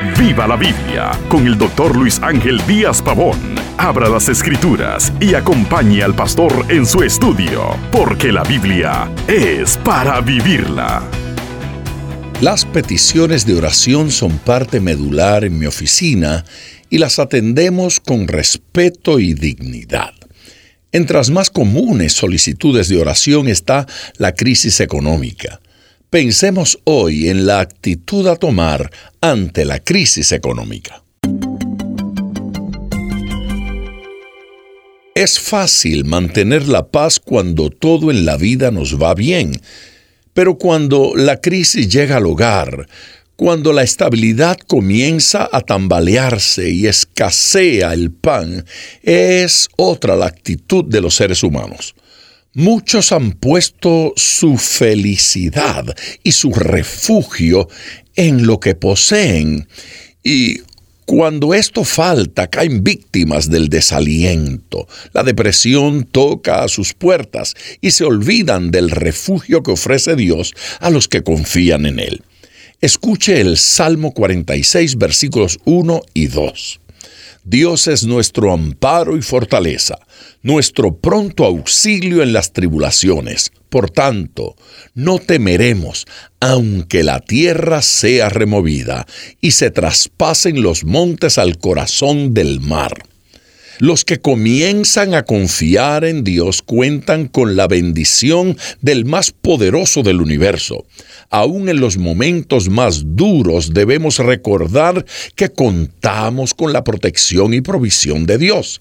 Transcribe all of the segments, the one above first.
Viva la Biblia con el doctor Luis Ángel Díaz Pavón. Abra las escrituras y acompañe al pastor en su estudio, porque la Biblia es para vivirla. Las peticiones de oración son parte medular en mi oficina y las atendemos con respeto y dignidad. Entre las más comunes solicitudes de oración está la crisis económica. Pensemos hoy en la actitud a tomar ante la crisis económica. Es fácil mantener la paz cuando todo en la vida nos va bien, pero cuando la crisis llega al hogar, cuando la estabilidad comienza a tambalearse y escasea el pan, es otra la actitud de los seres humanos. Muchos han puesto su felicidad y su refugio en lo que poseen y cuando esto falta, caen víctimas del desaliento. La depresión toca a sus puertas y se olvidan del refugio que ofrece Dios a los que confían en Él. Escuche el Salmo 46, versículos 1 y 2. Dios es nuestro amparo y fortaleza, nuestro pronto auxilio en las tribulaciones. Por tanto, no temeremos, aunque la tierra sea removida y se traspasen los montes al corazón del mar. Los que comienzan a confiar en Dios cuentan con la bendición del más poderoso del universo. Aún en los momentos más duros debemos recordar que contamos con la protección y provisión de Dios.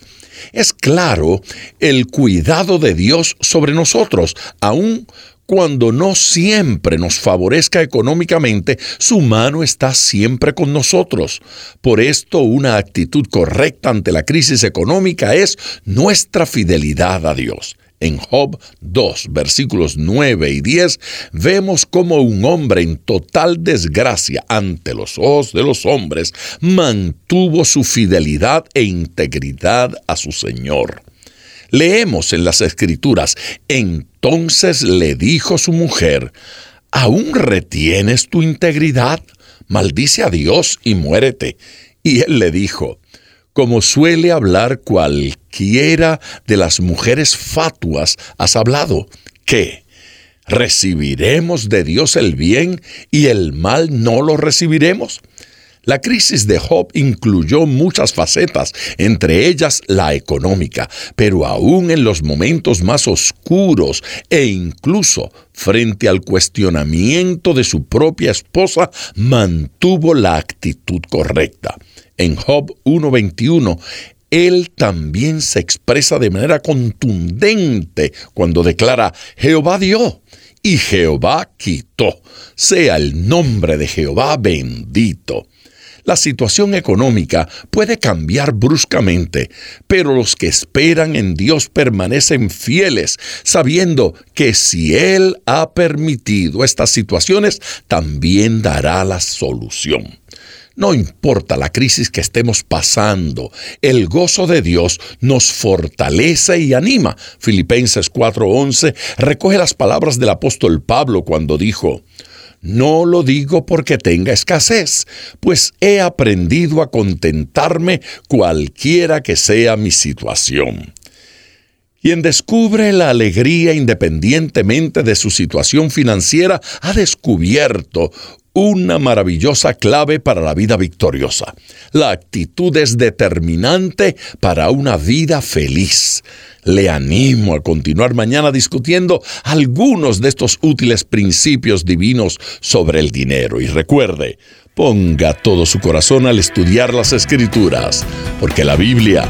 Es claro el cuidado de Dios sobre nosotros, aún cuando no siempre nos favorezca económicamente, su mano está siempre con nosotros. Por esto, una actitud correcta ante la crisis económica es nuestra fidelidad a Dios. En Job 2, versículos 9 y 10, vemos cómo un hombre en total desgracia ante los ojos de los hombres mantuvo su fidelidad e integridad a su Señor. Leemos en las escrituras, entonces le dijo su mujer, ¿aún retienes tu integridad? Maldice a Dios y muérete. Y él le dijo, como suele hablar cualquiera de las mujeres fatuas, has hablado, ¿qué? ¿Recibiremos de Dios el bien y el mal no lo recibiremos? La crisis de Job incluyó muchas facetas, entre ellas la económica, pero aún en los momentos más oscuros e incluso frente al cuestionamiento de su propia esposa, mantuvo la actitud correcta. En Job 1.21, él también se expresa de manera contundente cuando declara, Jehová dio y Jehová quitó. Sea el nombre de Jehová bendito. La situación económica puede cambiar bruscamente, pero los que esperan en Dios permanecen fieles, sabiendo que si Él ha permitido estas situaciones, también dará la solución. No importa la crisis que estemos pasando, el gozo de Dios nos fortalece y anima. Filipenses 4:11 recoge las palabras del apóstol Pablo cuando dijo, no lo digo porque tenga escasez, pues he aprendido a contentarme cualquiera que sea mi situación. Quien descubre la alegría independientemente de su situación financiera ha descubierto una maravillosa clave para la vida victoriosa. La actitud es determinante para una vida feliz. Le animo a continuar mañana discutiendo algunos de estos útiles principios divinos sobre el dinero. Y recuerde, ponga todo su corazón al estudiar las escrituras, porque la Biblia